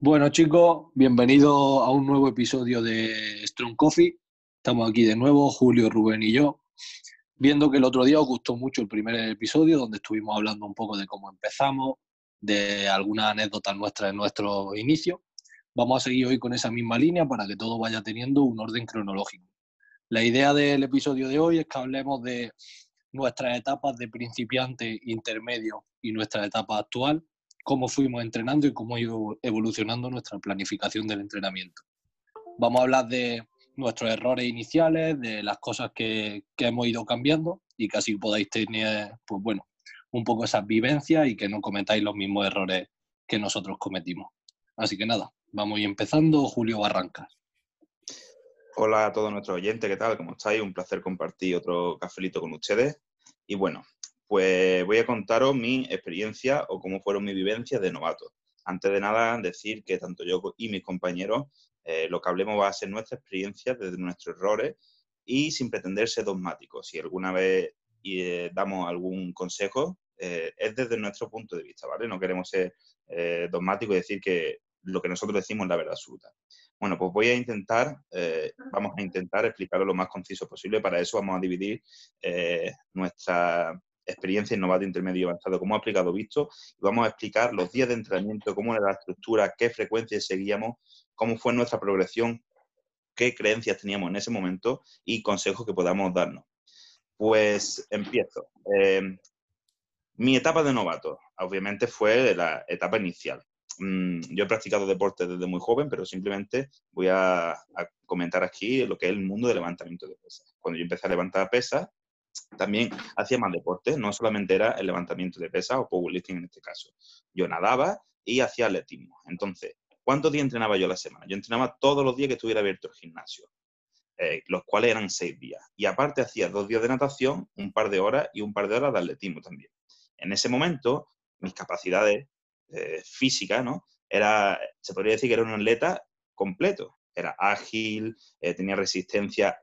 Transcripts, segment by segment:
Bueno chicos, bienvenidos a un nuevo episodio de Strong Coffee. Estamos aquí de nuevo, Julio, Rubén y yo, viendo que el otro día os gustó mucho el primer episodio donde estuvimos hablando un poco de cómo empezamos, de algunas anécdotas nuestras en nuestro inicio. Vamos a seguir hoy con esa misma línea para que todo vaya teniendo un orden cronológico. La idea del episodio de hoy es que hablemos de nuestras etapas de principiante, intermedio y nuestra etapa actual cómo fuimos entrenando y cómo ha ido evolucionando nuestra planificación del entrenamiento. Vamos a hablar de nuestros errores iniciales, de las cosas que, hemos ido cambiando y que así podáis tener, pues bueno, un poco esas vivencias y que no cometáis los mismos errores que nosotros cometimos. Así que nada, vamos ir empezando. Julio Barrancas. Hola a todos nuestros oyentes, ¿qué tal? ¿Cómo estáis? Un placer compartir otro cafelito con ustedes. Y bueno, pues voy a contaros mi experiencia o cómo fueron mis vivencias de novato. Antes de nada, decir que tanto yo y mis compañeros eh, lo que hablemos va a ser nuestra experiencia desde nuestros errores y sin pretender ser dogmáticos. Si alguna vez eh, damos algún consejo, eh, es desde nuestro punto de vista, ¿vale? No queremos ser dogmáticos y decir que lo que nosotros decimos es la verdad absoluta. Bueno, pues voy a intentar, vamos a intentar explicarlo lo más conciso posible. Para eso vamos a dividir nuestra experiencia en novato intermedio y avanzado, cómo ha aplicado visto, vamos a explicar los días de entrenamiento, cómo era la estructura, qué frecuencia seguíamos, cómo fue nuestra progresión, qué creencias teníamos en ese momento y consejos que podamos darnos. Pues empiezo. Eh, mi etapa de novato, obviamente, fue la etapa inicial. Mm, yo he practicado deporte desde muy joven, pero simplemente voy a, comentar aquí lo que es el mundo del levantamiento de pesas. Cuando yo empecé a levantar pesas, también hacía más deporte, no solamente era el levantamiento de pesas o powerlifting en este caso. Yo nadaba y hacía atletismo. Entonces, ¿cuántos días entrenaba yo a la semana? Yo entrenaba todos los días que estuviera abierto el gimnasio, eh, los cuales eran seis días. Y aparte hacía dos días de natación, un par de horas y un par de horas de atletismo también. En ese momento, mis capacidades eh, físicas, ¿no? Era, se podría decir que era un atleta completo. Era ágil, eh, tenía resistencia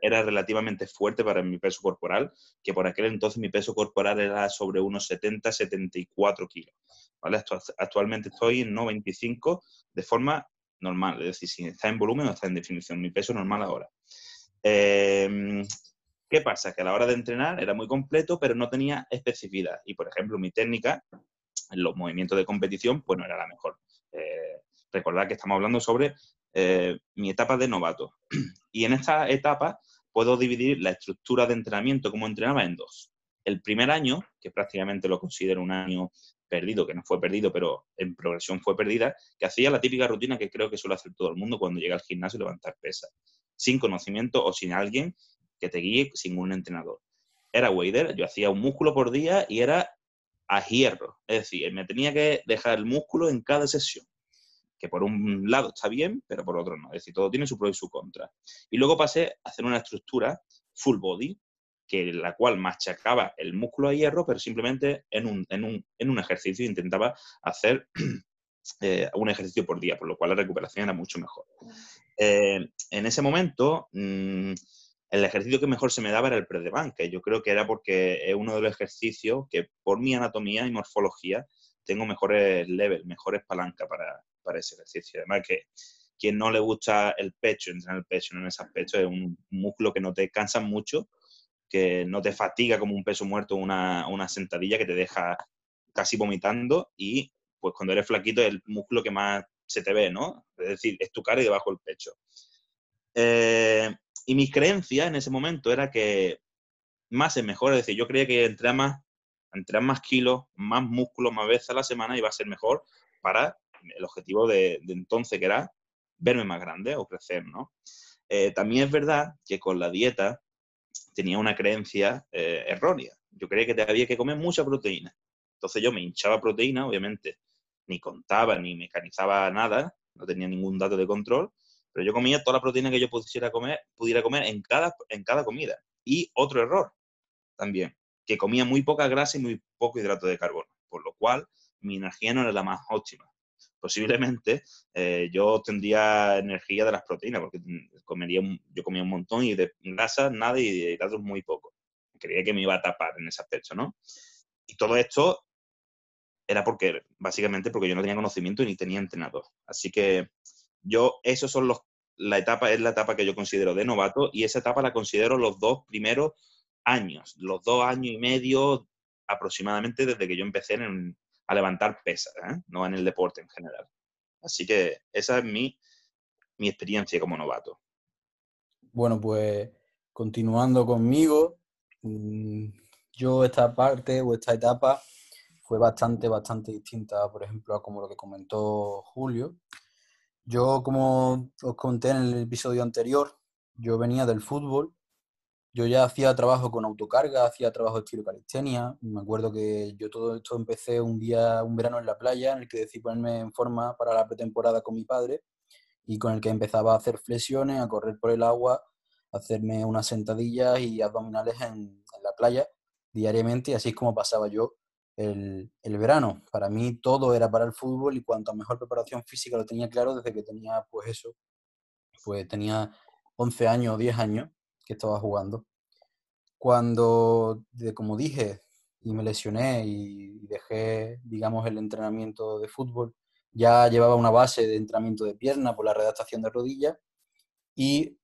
era relativamente fuerte para mi peso corporal, que por aquel entonces mi peso corporal era sobre unos 70, 74 kilos. ¿vale? Actualmente estoy en 95 de forma normal, es decir, si está en volumen o está en definición, mi peso normal ahora. Em, ¿Qué pasa? Que a la hora de entrenar era muy completo, pero no tenía especificidad. Y, por ejemplo, mi técnica en los movimientos de competición, pues no era la mejor. Eh, recordad que estamos hablando sobre eh, mi etapa de novato. Y en esta etapa puedo dividir la estructura de entrenamiento como entrenaba en dos. El primer año, que prácticamente lo considero un año perdido, que no fue perdido, pero en progresión fue perdida, que hacía la típica rutina que creo que suele hacer todo el mundo cuando llega al gimnasio levantar pesas, sin conocimiento o sin alguien que te guíe, sin un entrenador. Era wader, yo hacía un músculo por día y era a hierro, es decir, me tenía que dejar el músculo en cada sesión que por un lado está bien, pero por otro no. Es decir, todo tiene su pro y su contra. Y luego pasé a hacer una estructura full body, que la cual machacaba el músculo a hierro, pero simplemente en un, en un, en un ejercicio intentaba hacer eh, un ejercicio por día, por lo cual la recuperación era mucho mejor. Eh, en ese momento, mm, el ejercicio que mejor se me daba era el press de banca. Yo creo que era porque es uno de los ejercicios que por mi anatomía y morfología tengo mejores levels, mejores palancas para, para ese ejercicio. Además que quien no le gusta el pecho, entrenar el pecho en esas pechos, es un músculo que no te cansa mucho, que no te fatiga como un peso muerto una, una sentadilla que te deja casi vomitando y pues cuando eres flaquito es el músculo que más se te ve, ¿no? Es decir, es tu cara y debajo el pecho. Eh, y mi creencia en ese momento era que más es mejor, es decir, yo creía que entrenar más, entrenar más kilos, más músculo, más veces a la semana iba a ser mejor para el objetivo de, entonces, que era verme más grande o crecer, ¿no? Eh, también es verdad que con la dieta tenía una creencia eh, errónea. Yo creía que había que comer mucha proteína. Entonces yo me hinchaba proteína, obviamente, ni contaba ni mecanizaba nada, no tenía ningún dato de control, pero yo comía toda la proteína que yo pudiera comer, pudiera comer en cada, en cada comida. Y otro error también, que comía muy poca grasa y muy poco hidrato de carbono, por lo cual mi energía no era la más óptima posiblemente eh, yo tendría energía de las proteínas, porque comería, yo comía un montón y de grasa nada y de hidratos muy poco. Creía que me iba a tapar en ese aspecto, ¿no? Y todo esto era porque, básicamente, porque yo no tenía conocimiento ni tenía entrenador. Así que yo, esos son los, la etapa, es la etapa que yo considero de novato y esa etapa la considero los dos primeros años, los dos años y medio aproximadamente desde que yo empecé a levantar pesas, ¿eh? no en el deporte en general. Así que esa es mi, mi experiencia como novato. Bueno, pues continuando conmigo, mm, yo esta parte o esta etapa fue bastante, bastante distinta, por ejemplo, a como lo que comentó Julio. Yo, como os conté en el episodio anterior, yo venía del fútbol, yo ya hacía trabajo con autocarga, hacía trabajo de estilo calistenia. Me acuerdo que yo todo esto empecé un día, un verano en la playa, en el que decidí ponerme en forma para la pretemporada con mi padre y con el que empezaba a hacer flexiones, a correr por el agua, a hacerme unas sentadillas y abdominales en, la playa diariamente así es como pasaba yo el, el, verano. Para mí todo era para el fútbol y cuanto mejor preparación física lo tenía claro desde que tenía, pues eso, pues tenía 11 años o 10 años que estaba jugando. Cuando, de, como dije, y me lesioné y dejé, digamos, el entrenamiento de fútbol, ya llevaba una base de entrenamiento de pierna por la redactación de rodillas y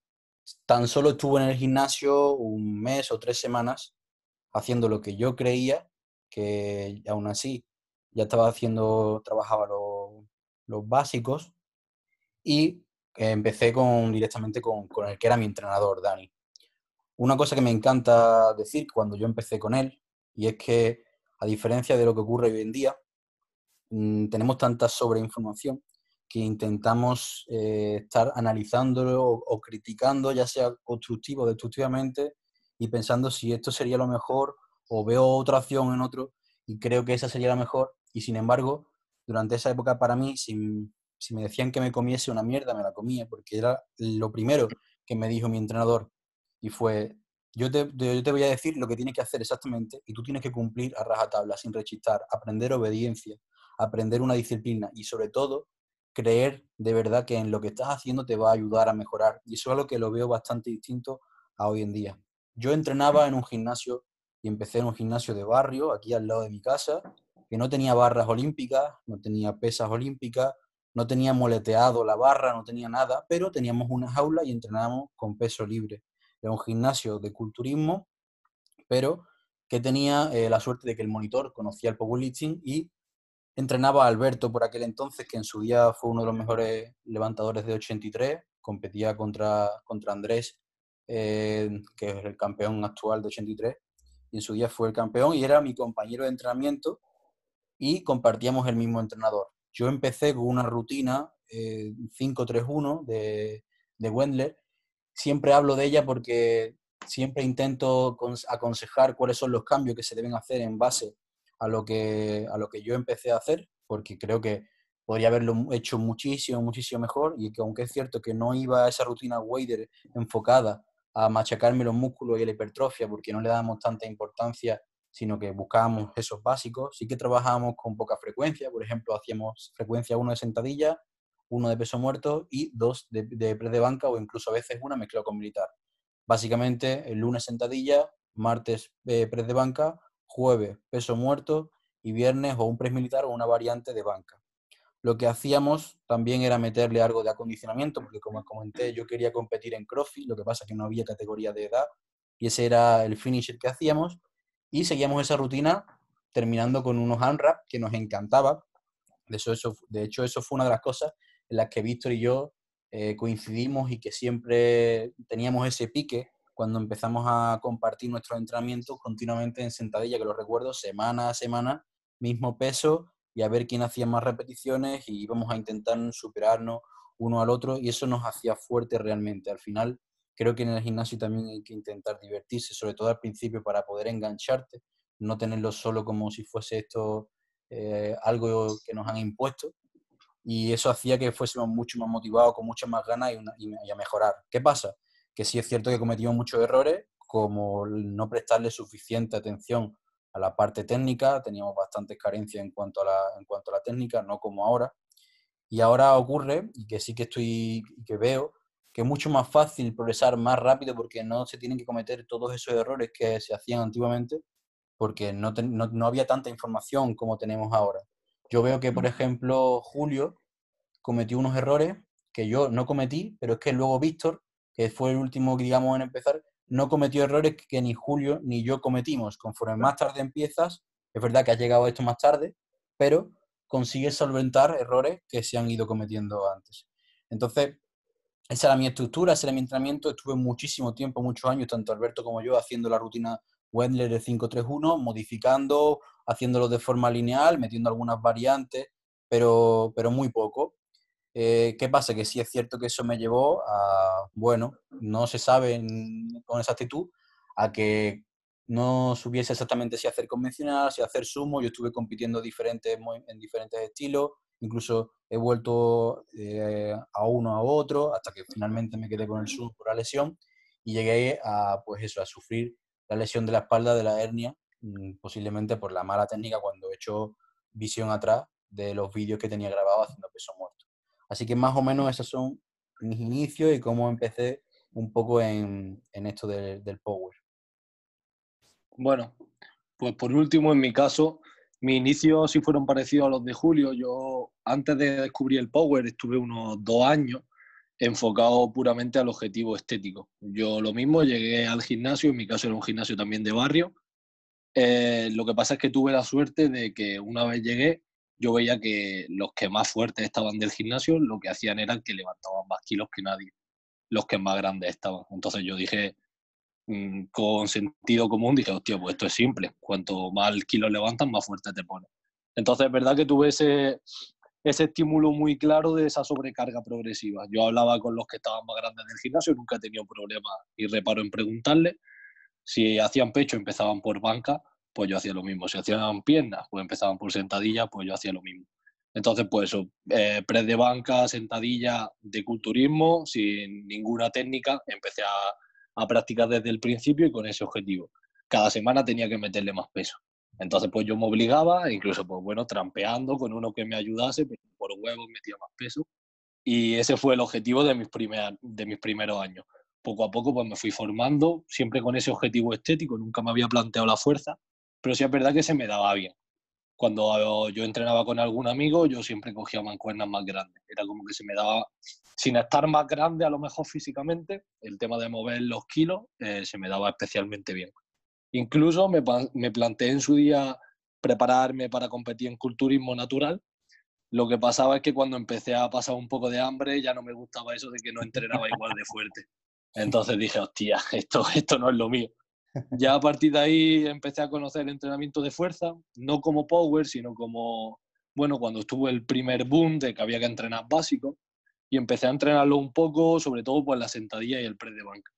tan solo estuve en el gimnasio un mes o tres semanas haciendo lo que yo creía que aún así ya estaba haciendo, trabajaba los, básicos y empecé con, directamente con, con, el que era mi entrenador, Dani. Una cosa que me encanta decir cuando yo empecé con él, y es que a diferencia de lo que ocurre hoy en día, mm, tenemos tanta sobreinformación que intentamos eh, estar analizándolo o, criticando, ya sea constructivo o destructivamente, y pensando si esto sería lo mejor o veo otra opción en otro y creo que esa sería la mejor. Y sin embargo, durante esa época para mí, si me decían que me comiese una mierda, me la comía, porque era lo primero que me dijo mi entrenador. Y fue, yo te, yo te voy a decir lo que tienes que hacer exactamente y tú tienes que cumplir a rajatabla, sin rechistar, aprender obediencia, aprender una disciplina y sobre todo creer de verdad que en lo que estás haciendo te va a ayudar a mejorar. Y eso es algo que lo veo bastante distinto a hoy en día. Yo entrenaba en un gimnasio y empecé en un gimnasio de barrio, aquí al lado de mi casa, que no tenía barras olímpicas, no tenía pesas olímpicas, no tenía moleteado la barra, no tenía nada, pero teníamos una jaula y entrenábamos con peso libre. Era un gimnasio de culturismo, pero que tenía eh, la suerte de que el monitor conocía el powerlifting y entrenaba a Alberto por aquel entonces, que en su día fue uno de los mejores levantadores de 83, competía contra, contra Andrés, eh, que es el campeón actual de 83, y en su día fue el campeón y era mi compañero de entrenamiento y compartíamos el mismo entrenador. Yo empecé con una rutina eh, 5-3-1 de, de Wendler. Siempre hablo de ella porque siempre intento aconsejar cuáles son los cambios que se deben hacer en base a lo que, a lo que yo empecé a hacer, porque creo que podría haberlo hecho muchísimo, muchísimo mejor y que aunque es cierto que no iba a esa rutina Wader enfocada a machacarme los músculos y la hipertrofia porque no le dábamos tanta importancia, sino que buscábamos esos básicos. Sí que trabajábamos con poca frecuencia, por ejemplo, hacíamos frecuencia uno de sentadilla, uno de peso muerto y dos de, press de banca o incluso a veces una mezclado con militar. Básicamente, el lunes sentadilla, martes eh, press de banca, jueves peso muerto y viernes o un press militar o una variante de banca lo que hacíamos también era meterle algo de acondicionamiento, porque como comenté, yo quería competir en CrossFit, lo que pasa que no había categoría de edad, y ese era el finisher que hacíamos, y seguíamos esa rutina terminando con unos unwrap que nos encantaba. De, eso, eso, de hecho, eso fue una de las cosas en las que Víctor y yo eh, coincidimos y que siempre teníamos ese pique cuando empezamos a compartir nuestros entrenamientos continuamente en sentadilla, que lo recuerdo, semana a semana, mismo peso, y a ver quién hacía más repeticiones y íbamos a intentar superarnos uno al otro y eso nos hacía fuerte realmente. Al final creo que en el gimnasio también hay que intentar divertirse, sobre todo al principio para poder engancharte, no tenerlo solo como si fuese esto eh, algo que nos han impuesto y eso hacía que fuésemos mucho más motivados, con muchas más ganas y, y a mejorar. ¿Qué pasa? Que sí es cierto que cometimos muchos errores, como no prestarle suficiente atención a la parte técnica, teníamos bastantes carencias en cuanto a la, en cuanto a la técnica, no como ahora. Y ahora ocurre, y que sí que estoy, que veo, que es mucho más fácil progresar más rápido porque no se tienen que cometer todos esos errores que se hacían antiguamente, porque no, no, había tanta información como tenemos ahora. Yo veo que, por ejemplo, Julio cometió unos errores que yo no cometí, pero es que luego Víctor, que fue el último, digamos, en empezar, no cometió errores que ni Julio ni yo cometimos. Conforme más tarde empiezas, es verdad que has llegado a esto más tarde, pero consigues solventar errores que se han ido cometiendo antes. Entonces, esa era mi estructura, ese era mi entrenamiento. Estuve muchísimo tiempo, muchos años, tanto Alberto como yo, haciendo la rutina Wendler de 531, modificando, haciéndolo de forma lineal, metiendo algunas variantes, pero, pero muy poco. Eh, ¿Qué pasa? Que sí es cierto que eso me llevó a, bueno, no se sabe con exactitud, a que no supiese exactamente si hacer convencional, si hacer sumo. Yo estuve compitiendo diferentes, en diferentes estilos, incluso he vuelto eh, a uno a otro, hasta que finalmente me quedé con el sumo por la lesión y llegué a, pues eso, a sufrir la lesión de la espalda de la hernia, posiblemente por la mala técnica cuando he hecho visión atrás de los vídeos que tenía grabados haciendo peso muerto. Así que más o menos esos son mis inicios y cómo empecé un poco en, esto del power. Bueno, pues por último, en mi caso, mis inicios sí fueron parecidos a los de Julio. Yo, antes de descubrir el Power, estuve unos dos años enfocado puramente al objetivo estético. Yo lo mismo, llegué al gimnasio, en mi caso era un gimnasio también de barrio. Eh, lo que pasa es que tuve la suerte de que una vez llegué, yo veía que los que más fuertes estaban del gimnasio, lo que hacían era que levantaban más kilos que nadie, los que más grandes estaban. Entonces yo dije, Mm, con sentido común dije, hostia, pues esto es simple. Cuanto más kilos levantas, más fuerte te pones. Entonces es verdad que tuve ese, estímulo muy claro de esa sobrecarga progresiva. Yo hablaba con los que estaban más grandes del gimnasio, nunca he tenido problema y reparo en preguntarle. Si hacían pecho, empezaban por banca, pues yo hacía lo mismo. Si hacían piernas, pues empezaban por sentadilla, pues yo hacía lo mismo. Entonces, pues eso, eh, press de banca, sentadilla de culturismo, sin ninguna técnica, empecé a practicar desde el principio y con ese objetivo. Cada semana tenía que meterle más peso. Entonces, pues yo me obligaba, incluso, pues bueno, trampeando con uno que me ayudase, por huevos metía más peso. Y ese fue el objetivo de mis, de mis primeros años. Poco a poco, pues me fui formando, siempre con ese objetivo estético, nunca me había planteado la fuerza, pero sí es verdad que se me daba bien. Cuando yo entrenaba con algún amigo, yo siempre cogía mancuernas más grandes. Era como que se me daba sin estar más grande a lo mejor físicamente, el tema de mover los kilos eh, se me daba especialmente bien. Incluso me, me, planteé en su día prepararme para competir en culturismo natural. Lo que pasaba es que cuando empecé a pasar un poco de hambre ya no me gustaba eso de que no entrenaba igual de fuerte. Entonces dije, hostia, esto, esto no es lo mío. Ya a partir de ahí empecé a conocer el entrenamiento de fuerza, no como power, sino como, bueno, cuando estuvo el primer boom de que había que entrenar básico, y empecé a entrenarlo un poco, sobre todo pues la sentadilla y el press de banca.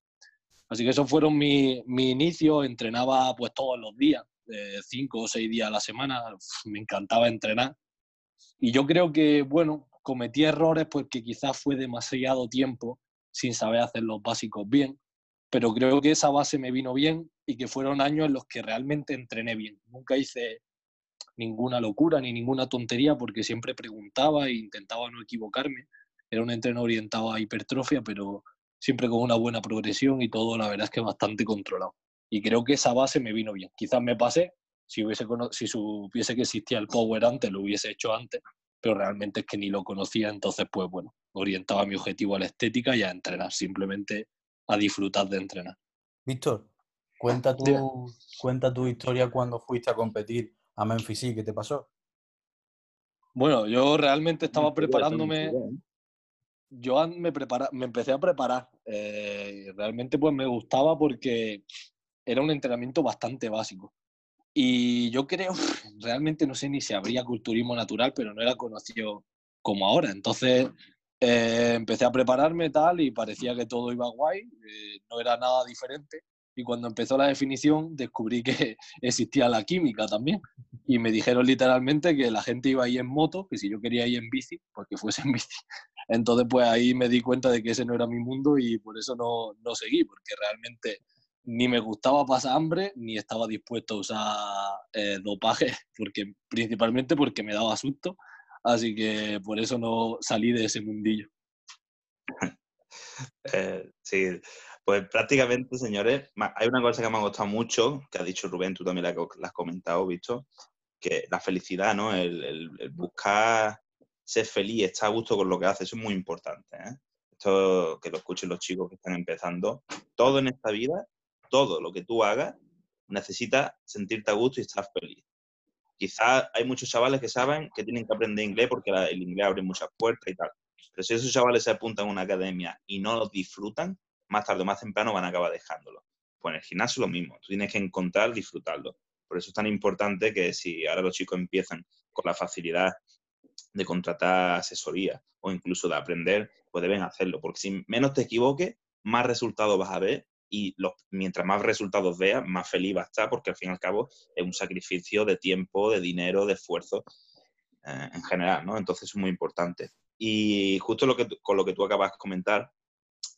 Así que esos fueron mis mi inicios, entrenaba pues todos los días, cinco o seis días a la semana, me encantaba entrenar. Y yo creo que, bueno, cometí errores porque quizás fue demasiado tiempo sin saber hacer los básicos bien, pero creo que esa base me vino bien y que fueron años en los que realmente entrené bien. Nunca hice ninguna locura ni ninguna tontería porque siempre preguntaba e intentaba no equivocarme era un entreno orientado a hipertrofia, pero siempre con una buena progresión y todo, la verdad es que bastante controlado. Y creo que esa base me vino bien. Quizás me pasé, si, hubiese, si supiese que existía el Power antes, lo hubiese hecho antes, pero realmente es que ni lo conocía, entonces pues bueno, orientaba mi objetivo a la estética y a entrenar, simplemente a disfrutar de entrenar. Víctor, cuenta tu, cuenta tu historia cuando fuiste a competir a Memphis, ¿qué te pasó? Bueno, yo realmente estaba preparándome, yo me, prepara, me empecé a preparar. Eh, realmente pues me gustaba porque era un entrenamiento bastante básico. Y yo creo, realmente no sé ni si habría culturismo natural, pero no era conocido como ahora. Entonces eh, empecé a prepararme tal y parecía que todo iba guay, eh, no era nada diferente. Y cuando empezó la definición descubrí que existía la química también. Y me dijeron literalmente que la gente iba ahí en moto, que si yo quería ir en bici, porque fuese en bici. Entonces, pues ahí me di cuenta de que ese no era mi mundo y por eso no, no seguí, porque realmente ni me gustaba pasar hambre, ni estaba dispuesto a usar eh, dopaje, porque, principalmente porque me daba susto. Así que por eso no salí de ese mundillo. Eh, sí, Pues prácticamente, señores, hay una cosa que me ha gustado mucho, que ha dicho Rubén, tú también la, has comentado, visto, que la felicidad, ¿no? El, buscar ser feliz, estar a gusto con lo que haces, eso es muy importante. ¿eh? Esto que lo escuchen los chicos que están empezando. Todo en esta vida, todo lo que tú hagas, necesitas sentirte a gusto y estar feliz. Quizás hay muchos chavales que saben que tienen que aprender inglés porque el inglés abre muchas puertas y tal. Pero si esos chavales se apuntan a una academia y no lo disfrutan, más tarde o más temprano van a acabar dejándolo. Pues en el gimnasio lo mismo, tú tienes que encontrar, disfrutarlo. Por eso es tan importante que si ahora los chicos empiezan con la facilidad de contratar asesoría o incluso de aprender, pues deben hacerlo, porque si menos te equivoques, más resultados vas a ver y mientras más resultados veas, más feliz va a estar, porque al fin y al cabo es un sacrificio de tiempo, de dinero, de esfuerzo eh, en general, ¿no? Entonces es muy importante. Y justo lo que, con lo que tú acabas de comentar,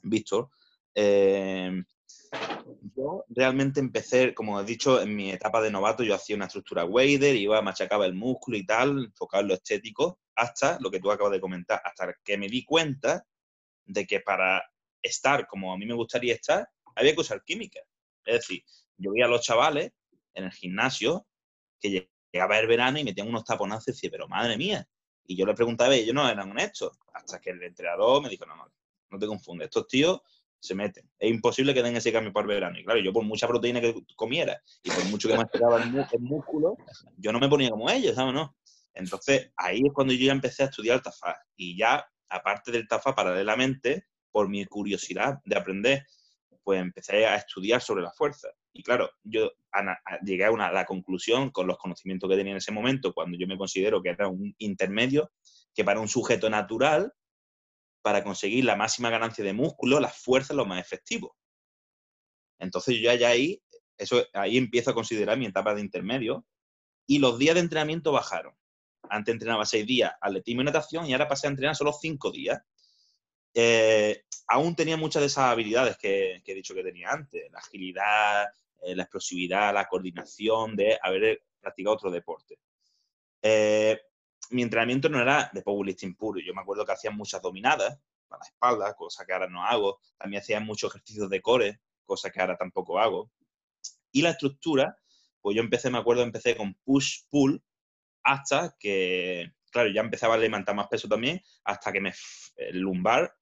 Víctor, eh, yo realmente empecé, como he dicho, en mi etapa de novato yo hacía una estructura wader, iba, machacaba el músculo y tal, enfocado en lo estético, hasta lo que tú acabas de comentar, hasta que me di cuenta de que para estar como a mí me gustaría estar, había que usar química. Es decir, yo veía a los chavales en el gimnasio que llegaba el verano y metían unos taponazos y decía, pero madre mía. Y yo le preguntaba y ellos no eran honestos. Hasta que el entrenador me dijo, no, no, no te confundes, estos tíos se meten. Es imposible que den ese cambio por verano. Y claro, yo por mucha proteína que comiera y por mucho que me esperaba el, músculo, yo no me ponía como ellos, ¿sabes? No. Entonces, ahí es cuando yo ya empecé a estudiar el TAFA. Y ya, aparte del TAFA, paralelamente, por mi curiosidad de aprender, pues empecé a estudiar sobre la fuerza. Y claro, yo llegué a, una, a la conclusión, con los conocimientos que tenía en ese momento, cuando yo me considero que era un intermedio, que para un sujeto natural para conseguir la máxima ganancia de músculo, la fuerza es lo más efectivo. Entonces yo ya, ahí, eso, ahí empiezo a considerar mi etapa de intermedio y los días de entrenamiento bajaron. Antes entrenaba seis días atletismo y natación y ahora pasé a entrenar solo cinco días. Eh, aún tenía muchas de esas habilidades que, he dicho que tenía antes, la agilidad, eh, la explosividad, la coordinación de haber practicado otro deporte. Eh, mi entrenamiento no era de powerlifting puro. Yo me acuerdo que hacía muchas dominadas para la espalda, cosa que ahora no hago. También hacía muchos ejercicios de core, cosa que ahora tampoco hago. Y la estructura, pues yo empecé, me acuerdo, empecé con push-pull hasta que, claro, ya empezaba a levantar más peso también, hasta que me, el lumbar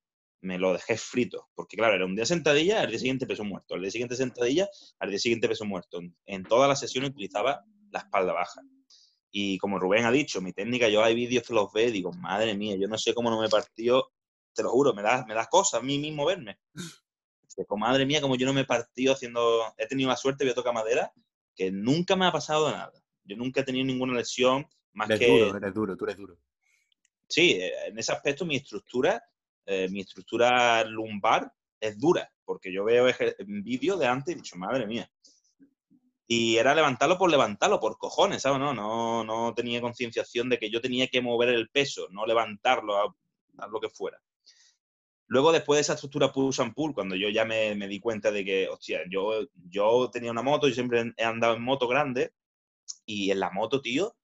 me lo dejé frito. Porque, claro, era un día sentadilla, al día siguiente peso muerto. Al día siguiente sentadilla, al día siguiente peso muerto. En todas las sesiones utilizaba la espalda baja. Y como Rubén ha dicho, mi técnica, yo hay vídeos que los ve y digo, madre mía, yo no sé cómo no me partió, te lo juro, me da, me das cosas a mí mismo verme. Digo, madre mía, como yo no me partido haciendo, he tenido la suerte, voy a tocar madera, que nunca me ha pasado nada. Yo nunca he tenido ninguna lesión más eres que... Duro, eres duro, tú eres duro. Sí, eh, en ese aspecto mi estructura, eh, mi estructura lumbar es dura, porque yo veo vídeos de antes y he dicho, madre mía, y era levantarlo por levantarlo, por cojones, ¿sabes? No, no, no tenía concienciación de que yo tenía que mover el peso, no levantarlo a, lo que fuera. Luego, después de esa estructura push and pull, cuando yo ya me, di cuenta de que, hostia, yo, yo tenía una moto, yo siempre he andado en moto grande, y en la moto, tío,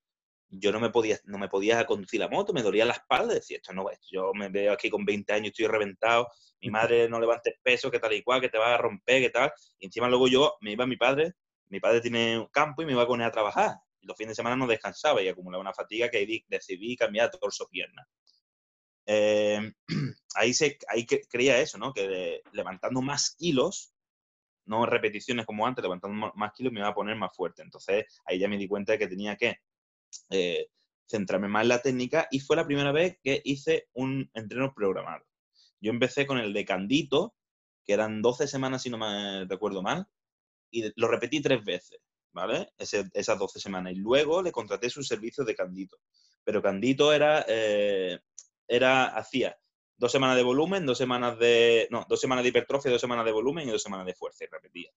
yo no me podía, no me podía conducir la moto, me dolía la espalda, decía, esto no yo me veo aquí con 20 años, estoy reventado, mi madre no levantes peso, que tal y cual, que te va a romper, que tal, y encima luego yo, me iba mi padre, mi padre tiene un campo y me iba a poner a trabajar. Y los fines de semana no descansaba y acumulaba una fatiga que decidí cambiar torso-pierna. Eh, ahí, se, ahí creía eso, ¿no? Que levantando más kilos, no repeticiones como antes, levantando más kilos me iba a poner más fuerte. Entonces ahí ya me di cuenta de que tenía que eh, centrarme más en la técnica y fue la primera vez que hice un entreno programado. Yo empecé con el de Candito, que eran 12 semanas si no me recuerdo mal, y lo repetí tres veces, ¿vale? esas 12 semanas. Y luego le contraté su servicio de Candito. Pero Candito era, eh, era, hacía dos semanas de volumen, dos semanas de, no, dos semanas de hipertrofia, dos semanas de volumen y dos semanas de fuerza, y repetía.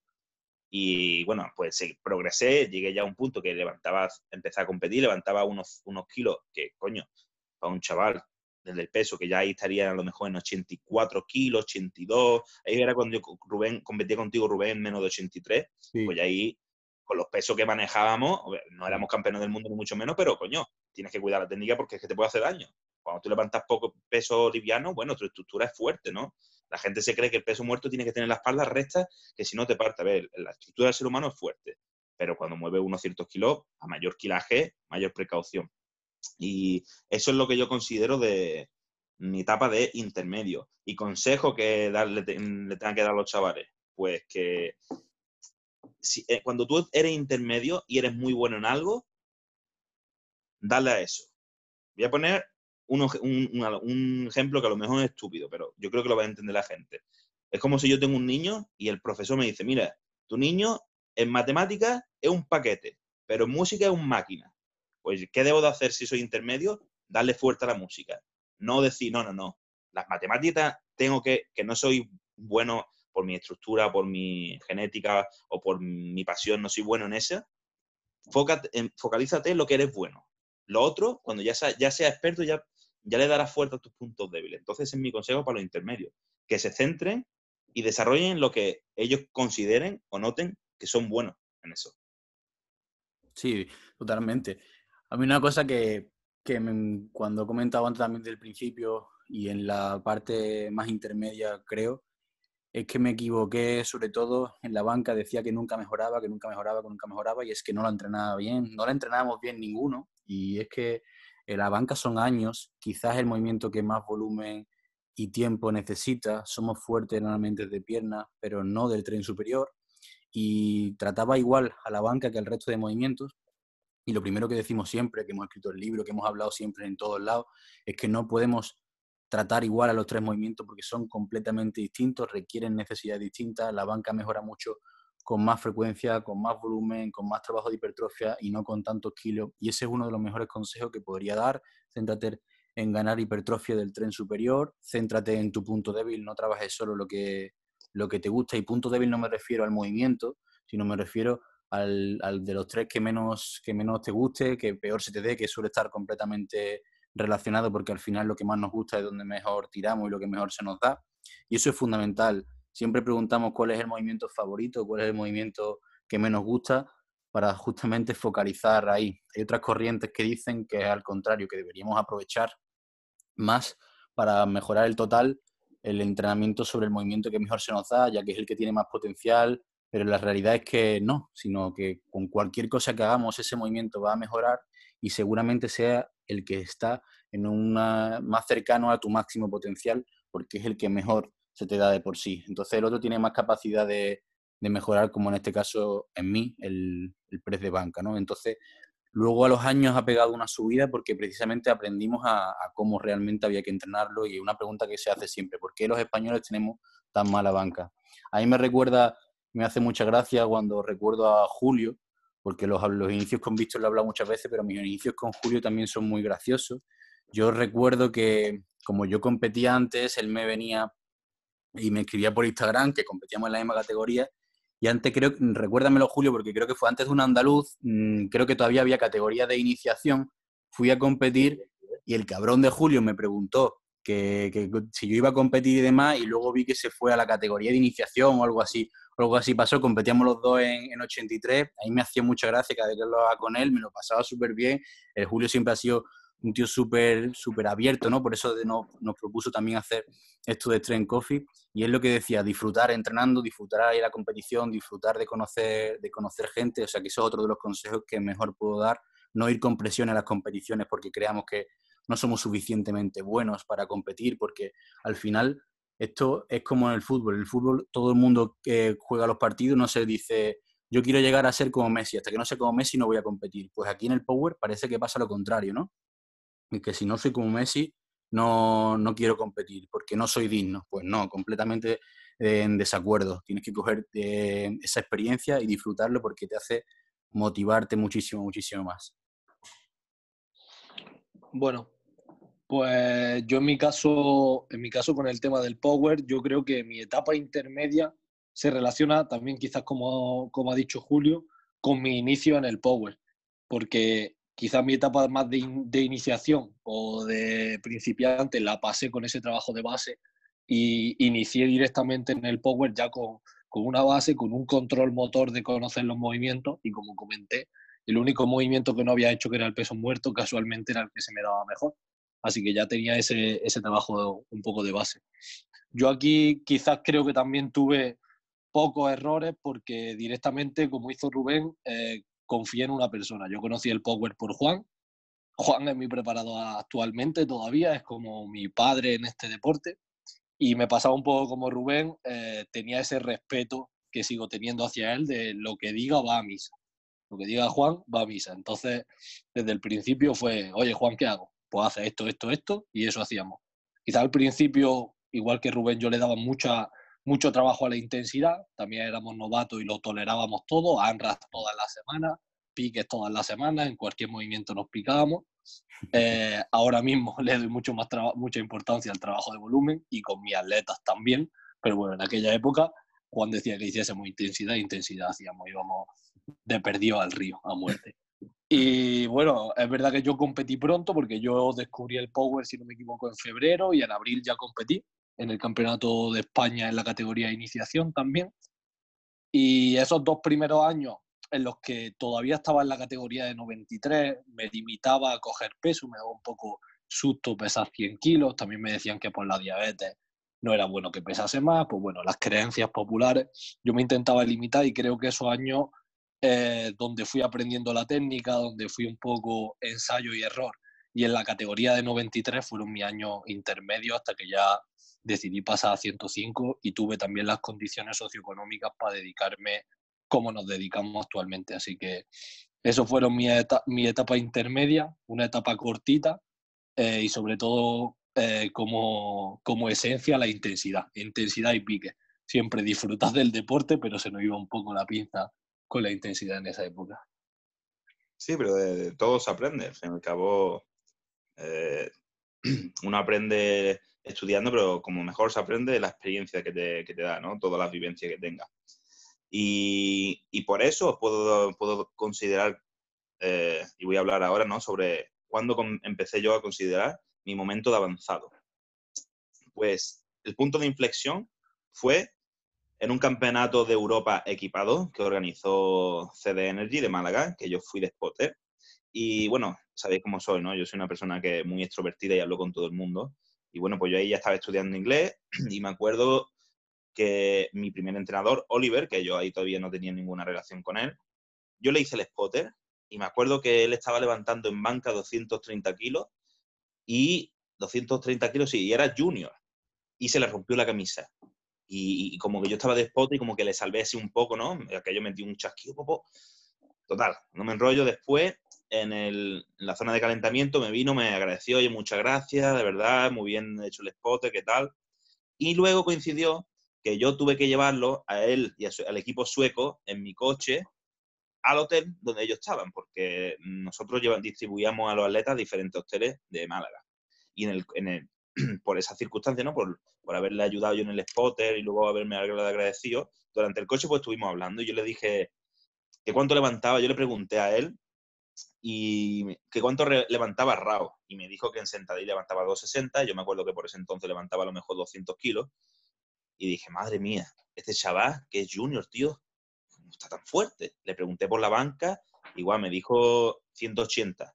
Y bueno, pues sí, progresé, llegué ya a un punto que levantaba, empecé a competir, levantaba unos, unos kilos que, coño, para un chaval desde el peso, que ya ahí estaría a lo mejor en 84 kilos, 82. Ahí era cuando yo Rubén, competía contigo, Rubén, menos de 83. Pues ahí, con los pesos que manejábamos, no éramos campeones del mundo ni mucho menos, pero coño, tienes que cuidar la técnica porque es que te puede hacer daño. Cuando tú levantas poco peso liviano, bueno, tu estructura es fuerte, ¿no? La gente se cree que el peso muerto tiene que tener la espalda recta, que si no te parte. A ver, la estructura del ser humano es fuerte, pero cuando mueve unos ciertos kilos, a mayor kilaje, mayor precaución. Y eso es lo que yo considero de mi etapa de intermedio. Y consejo que darle, le tengan que dar a los chavales, pues que eh, cuando tú eres intermedio y eres muy bueno en algo, dale a eso. Voy a poner un, ejemplo que a lo mejor es estúpido, pero yo creo que lo va a entender la gente. Es como si yo tengo un niño y el profesor me dice, mira, tu niño en matemáticas es un paquete, pero en música es un máquina. Pues, ¿qué debo de hacer si soy intermedio? Darle fuerte a la música. No decir, no, no, no. Las matemáticas tengo que, que no soy bueno por mi estructura, por mi genética o por mi pasión, no soy bueno en esa, focalízate en lo que eres bueno. Lo otro, cuando ya sea, ya sea experto, ya, ya le darás fuerza a tus puntos débiles. Entonces, es mi consejo para los intermedios, que se centren y desarrollen lo que ellos consideren o noten que son buenos en eso. Sí, totalmente. A mí una cosa que, que cuando comentaba antes también del principio y en la parte más intermedia, creo, es que me equivoqué sobre todo en la banca, decía que nunca mejoraba, que nunca mejoraba, que nunca mejoraba, y es que no la entrenaba bien, no la entrenábamos bien ninguno, y es que la banca son años, quizás el movimiento que más volumen y tiempo necesita, somos fuertes normalmente de pierna, pero no del tren superior, y trataba igual a la banca que al resto de movimientos, y lo primero que decimos siempre, que hemos escrito el libro, que hemos hablado siempre en todos lados, es que no podemos tratar igual a los tres movimientos porque son completamente distintos, requieren necesidades distintas, la banca mejora mucho con más frecuencia, con más volumen, con más trabajo de hipertrofia y no con tantos kilos. Y ese es uno de los mejores consejos que podría dar. Céntrate en ganar hipertrofia del tren superior, céntrate en tu punto débil, no trabajes solo lo que, lo que te gusta. Y punto débil no me refiero al movimiento, sino me refiero al, al de los tres que menos, que menos te guste, que peor se te dé, que suele estar completamente relacionado porque al final lo que más nos gusta es donde mejor tiramos y lo que mejor se nos da. Y eso es fundamental. Siempre preguntamos cuál es el movimiento favorito, cuál es el movimiento que menos gusta para justamente focalizar ahí. Hay otras corrientes que dicen que es al contrario, que deberíamos aprovechar más para mejorar el total el entrenamiento sobre el movimiento que mejor se nos da, ya que es el que tiene más potencial, pero la realidad es que no, sino que con cualquier cosa que hagamos ese movimiento va a mejorar y seguramente sea el que está en una, más cercano a tu máximo potencial porque es el que mejor se te da de por sí. Entonces el otro tiene más capacidad de, mejorar, como en este caso en mí, el, el press de banca. ¿no? Entonces luego a los años ha pegado una subida porque precisamente aprendimos a, a, cómo realmente había que entrenarlo y una pregunta que se hace siempre, ¿por qué los españoles tenemos tan mala banca? A mí me recuerda, me hace mucha gracia cuando recuerdo a Julio, porque los, los inicios con Víctor lo he hablado muchas veces, pero mis inicios con Julio también son muy graciosos. Yo recuerdo que como yo competía antes, él me venía y me escribía por Instagram, que competíamos en la misma categoría, y antes creo, recuérdamelo Julio, porque creo que fue antes de un andaluz, mm, creo que todavía había categoría de iniciación, fui a competir y el cabrón de Julio me preguntó que, que, si yo iba a competir y demás, y luego vi que se fue a la categoría de iniciación o algo así algo así pasó, competíamos los dos en, 83, ahí me hacía mucha gracia cada vez que hablaba con él, me lo pasaba súper bien, el Julio siempre ha sido un tío súper súper abierto, ¿no? Por eso nos, propuso también hacer esto de Trend Coffee y es lo que decía, disfrutar entrenando, disfrutar ahí la competición, disfrutar de conocer, de conocer gente, o sea que eso es otro de los consejos que mejor puedo dar, no ir con presión a las competiciones porque creamos que no somos suficientemente buenos para competir, porque al final esto es como en el fútbol. En el fútbol todo el mundo que juega los partidos no se dice, yo quiero llegar a ser como Messi, hasta que no sea como Messi no voy a competir. Pues aquí en el Power parece que pasa lo contrario, ¿no? Y que si no soy como Messi, no, no quiero competir, porque no soy digno. Pues no, completamente en desacuerdo. Tienes que coger eh, esa experiencia y disfrutarlo porque te hace motivarte muchísimo, muchísimo más. Bueno, pues yo en mi caso, en mi caso con el tema del power, yo creo que mi etapa intermedia se relaciona también quizás como, como ha dicho Julio, con mi inicio en el power, porque quizás mi etapa más de, de, iniciación o de principiante la pasé con ese trabajo de base y inicié directamente en el power ya con, con una base, con un control motor de conocer los movimientos y como comenté, el único movimiento que no había hecho que era el peso muerto casualmente era el que se me daba mejor Así que ya tenía ese, ese trabajo un poco de base. Yo aquí quizás creo que también tuve pocos errores porque directamente, como hizo Rubén, eh, confié en una persona. Yo conocí el Power por Juan. Juan es mi preparador actualmente todavía, es como mi padre en este deporte. Y me pasaba un poco como Rubén, eh, tenía ese respeto que sigo teniendo hacia él de lo que diga va a misa. Lo que diga Juan va a misa. Entonces, desde el principio fue, oye Juan, ¿qué hago? Pues hace esto, esto, esto, y eso hacíamos. Quizá al principio, igual que Rubén, yo le daba mucha, mucho trabajo a la intensidad, también éramos novatos y lo tolerábamos todo, ANRAS todas las semanas, piques todas las semanas, en cualquier movimiento nos picábamos. Eh, ahora mismo le doy mucho más mucha importancia al trabajo de volumen y con mis atletas también, pero bueno, en aquella época Juan decía que hiciésemos intensidad, intensidad hacíamos, íbamos de perdido al río, a muerte. Y bueno, es verdad que yo competí pronto porque yo descubrí el Power, si no me equivoco, en febrero y en abril ya competí en el Campeonato de España en la categoría de iniciación también. Y esos dos primeros años en los que todavía estaba en la categoría de 93, me limitaba a coger peso, me daba un poco susto pesar 100 kilos, también me decían que por la diabetes no era bueno que pesase más, pues bueno, las creencias populares, yo me intentaba limitar y creo que esos años eh, donde fui aprendiendo la técnica, donde fui un poco ensayo y error, y en la categoría de 93 fueron mi año intermedio hasta que ya decidí pasar a 105 y tuve también las condiciones socioeconómicas para dedicarme como nos dedicamos actualmente. Así que eso fueron mi, etapa intermedia, una etapa cortita eh, y sobre todo eh, como, como esencia la intensidad, intensidad y pique. Siempre disfrutas del deporte, pero se nos iba un poco la pinza con la intensidad en esa época. Sí, pero de, todo se aprende. Al fin y al cabo, eh, uno aprende estudiando, pero como mejor se aprende la experiencia que te, que te da, ¿no? Todas las vivencias que tenga. Y, y por eso puedo, puedo considerar, eh, y voy a hablar ahora, ¿no? Sobre cuándo empecé yo a considerar mi momento de avanzado. Pues el punto de inflexión fue en un campeonato de Europa equipado que organizó CD Energy de Málaga, que yo fui de spotter. Y bueno, sabéis cómo soy, ¿no? Yo soy una persona que es muy extrovertida y hablo con todo el mundo. Y bueno, pues yo ahí ya estaba estudiando inglés y me acuerdo que mi primer entrenador, Oliver, que yo ahí todavía no tenía ninguna relación con él, yo le hice el spotter y me acuerdo que él estaba levantando en banca 230 kilos y 230 kilos, sí, y era junior. Y se le rompió la camisa. Y, como que yo estaba de spot y como que le salvé así un poco, ¿no? Que yo metí un chasquido, popo. Total, no me enrollo. Después, en, el, en, la zona de calentamiento, me vino, me agradeció, oye, muchas gracias, de verdad, muy bien hecho el spot, ¿qué tal? Y luego coincidió que yo tuve que llevarlo a él y al equipo sueco en mi coche al hotel donde ellos estaban, porque nosotros distribuíamos a los atletas a diferentes hoteles de Málaga. Y en el, por esa circunstancia, ¿no? Por, por, haberle ayudado yo en el spotter y luego haberme agradecido, durante el coche pues estuvimos hablando y yo le dije que cuánto levantaba, yo le pregunté a él y que cuánto levantaba Rao y me dijo que en sentadilla levantaba 260, yo me acuerdo que por ese entonces levantaba a lo mejor 200 kilos y dije, madre mía, este chaval que es junior, tío, está tan fuerte. Le pregunté por la banca, igual me dijo 180.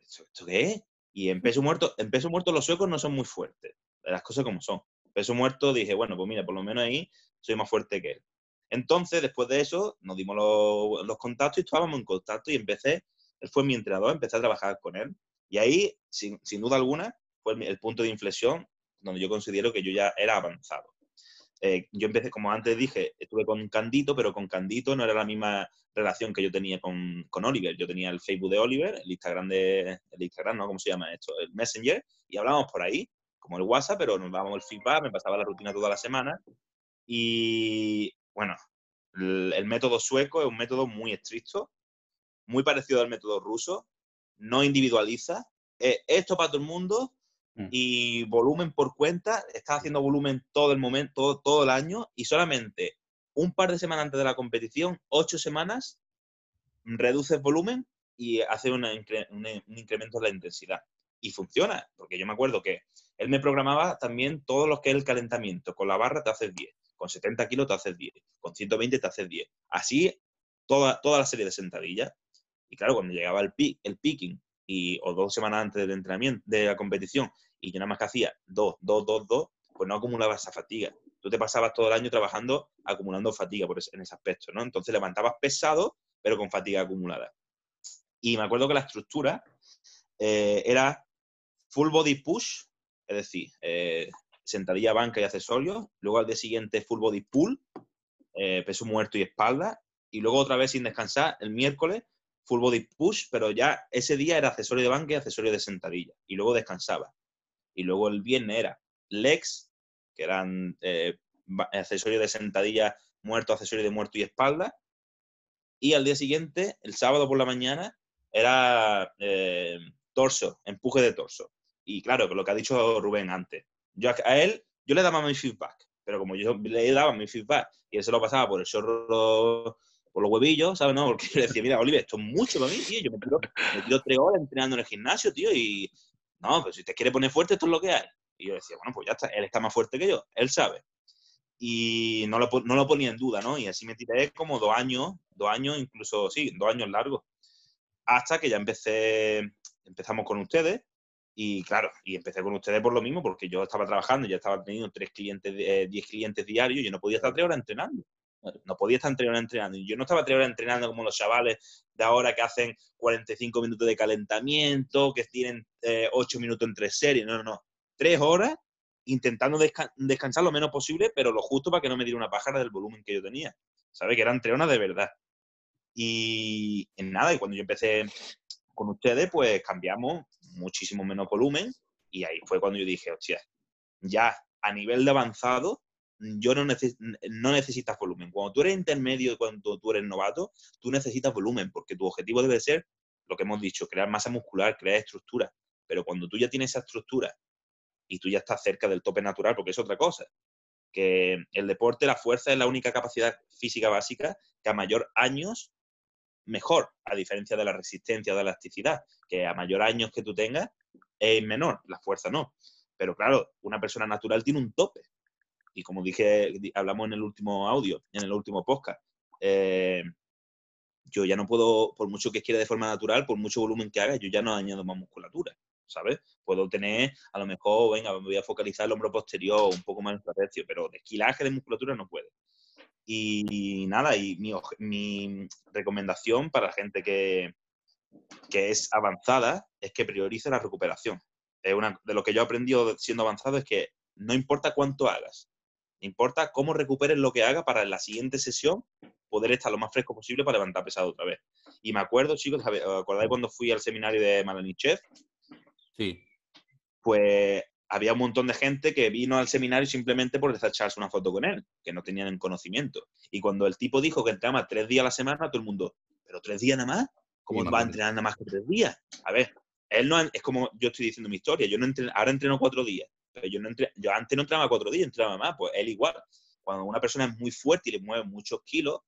¿Esto qué es? Y en peso muerto, en peso muerto los suecos no son muy fuertes, las cosas como son. En peso muerto dije, bueno, pues mira, por lo menos ahí soy más fuerte que él. Entonces, después de eso, nos dimos los, contactos y estábamos en contacto y empecé, él fue mi entrenador, empecé a trabajar con él. Y ahí, sin, duda alguna, fue el punto de inflexión donde yo considero que yo ya era avanzado. Eh, yo empecé, como antes dije, estuve con Candito, pero con Candito no era la misma relación que yo tenía con, con Oliver. Yo tenía el Facebook de Oliver, el Instagram de, el Instagram, ¿no? ¿Cómo se llama esto? El Messenger, y hablábamos por ahí, como el WhatsApp, pero nos dábamos el feedback, me pasaba la rutina toda la semana. Y bueno, el, método sueco es un método muy estricto, muy parecido al método ruso, no individualiza, esto para todo el mundo, Mm. y volumen por cuenta, estás haciendo volumen todo el momento, todo, el año y solamente un par de semanas antes de la competición, ocho semanas, reduces volumen y haces un incremento de la intensidad. Y funciona, porque yo me acuerdo que él me programaba también todo lo que es el calentamiento. Con la barra te haces 10, con 70 kilos te haces 10, con 120 te haces 10. Así toda, toda la serie de sentadillas. Y claro, cuando llegaba el, el picking y, o dos semanas antes del entrenamiento, de la competición, y yo nada más que hacía dos, dos, dos, dos, pues no acumulaba esa fatiga. Tú te pasabas todo el año trabajando, acumulando fatiga por en ese aspecto, ¿no? Entonces levantabas pesado, pero con fatiga acumulada. Y me acuerdo que la estructura eh, era full body push, es decir, eh, sentadilla, banca y accesorios. Luego al día siguiente full body pull, eh, peso muerto y espalda. Y luego otra vez sin descansar, el miércoles full body push, pero ya ese día era accesorio de banca y accesorio de sentadilla. Y luego descansaba. Y luego el viernes era legs, que eran eh, accesorios de sentadilla, muerto, accesorio de muerto y espalda. Y al día siguiente, el sábado por la mañana, era eh, torso, empuje de torso. Y claro, lo que ha dicho Rubén antes. Yo a él, yo le daba mi feedback, pero como yo le daba mi feedback y él se lo pasaba por el chorro, por los huevillos, ¿sabes? No, porque le decía, mira, Oliver, esto es mucho para mí, tío. Yo me tiro, me tiro tres horas entrenando en el gimnasio, tío, y no, pero si te quiere poner fuerte, esto es lo que hay. Y yo decía, bueno, pues ya está, él está más fuerte que yo, él sabe. Y no lo, no lo ponía en duda, ¿no? Y así me tiré como dos años, dos años, incluso, sí, dos años largos. Hasta que ya empecé, empezamos con ustedes. Y claro, y empecé con ustedes por lo mismo, porque yo estaba trabajando, ya estaba teniendo tres clientes, eh, diez clientes diarios, yo no podía estar tres horas entrenando. No podía estar tres horas entrenando. Yo no estaba tres entrenando como los chavales de ahora que hacen 45 minutos de calentamiento, que tienen eh, 8 minutos entre series. No, no, no tres horas intentando descansar lo menos posible, pero lo justo para que no me diera una pájara del volumen que yo tenía. ¿Sabes? Que eran tres horas de verdad. Y en nada, y cuando yo empecé con ustedes, pues cambiamos muchísimo menos volumen y ahí fue cuando yo dije, hostia, ya a nivel de avanzado, yo no, no necesitas volumen. Cuando tú eres intermedio cuando tú eres novato, tú necesitas volumen porque tu objetivo debe ser lo que hemos dicho, crear masa muscular, crear estructura. Pero cuando tú ya tienes esa estructura y tú ya estás cerca del tope natural, porque es otra cosa. Que el deporte, la fuerza es la única capacidad física básica que a mayor años, mejor, a diferencia de la resistencia o de la elasticidad, que a mayor años que tú tengas, es menor, la fuerza no. Pero claro, una persona natural tiene un tope. Y como dije, hablamos en el último audio, en el último podcast, eh, yo ya no puedo, por mucho que quiera de forma natural, por mucho volumen que haga, yo ya no añado más musculatura. ¿sabes? Puedo tener, a lo mejor, venga, me voy a focalizar el hombro posterior, un poco más en trapecio, pero de esquilaje de musculatura no puede. Y, nada, y mi, recomendación para la gente que, que es avanzada es que priorice la recuperación. Es una, de lo que yo he aprendido siendo avanzado es que no importa cuánto hagas, importa cómo recuperes lo que hagas para en la siguiente sesión poder estar lo más fresco posible para levantar pesado otra vez. Y me acuerdo, chicos, ¿acordáis cuando fui al seminario de Malanichev? Sí. Pues había un montón de gente que vino al seminario simplemente por echarse una foto con él, que no tenían conocimiento. Y cuando el tipo dijo que entrenaba tres días a la semana, todo el mundo, ¿pero tres días nada más? ¿Cómo va a entrenar nada más que tres días? A ver, él no es como yo estoy diciendo mi historia. Yo no ahora entreno cuatro días, pero yo no yo antes no entrenaba cuatro días, entrenaba más. Pues él igual. Cuando una persona es muy fuerte y le mueve muchos kilos,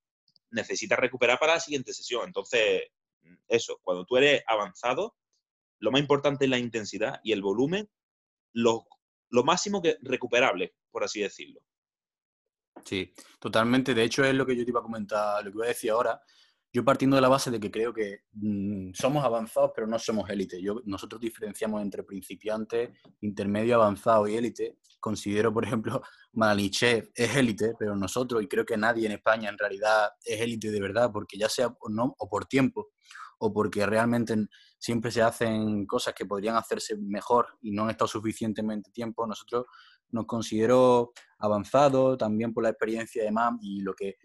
necesita recuperar para la siguiente sesión. Entonces, eso, cuando tú eres avanzado, lo más importante es la intensidad y el volumen, lo, máximo que recuperable, por así decirlo. Sí, totalmente. De hecho, es lo que yo te iba a comentar, lo que iba a decir ahora. Yo partiendo de la base de que creo que mm, somos avanzados, pero no somos élite. nosotros diferenciamos entre principiantes, intermedio, avanzado y élite. Considero, por ejemplo, Malichev es élite, pero nosotros, y creo que nadie en España en realidad es élite de verdad, porque ya sea o por tiempo, o porque realmente siempre se hacen cosas que podrían hacerse mejor y no han estado suficientemente tiempo. Nosotros nos considero avanzados también por la experiencia de MAM y lo que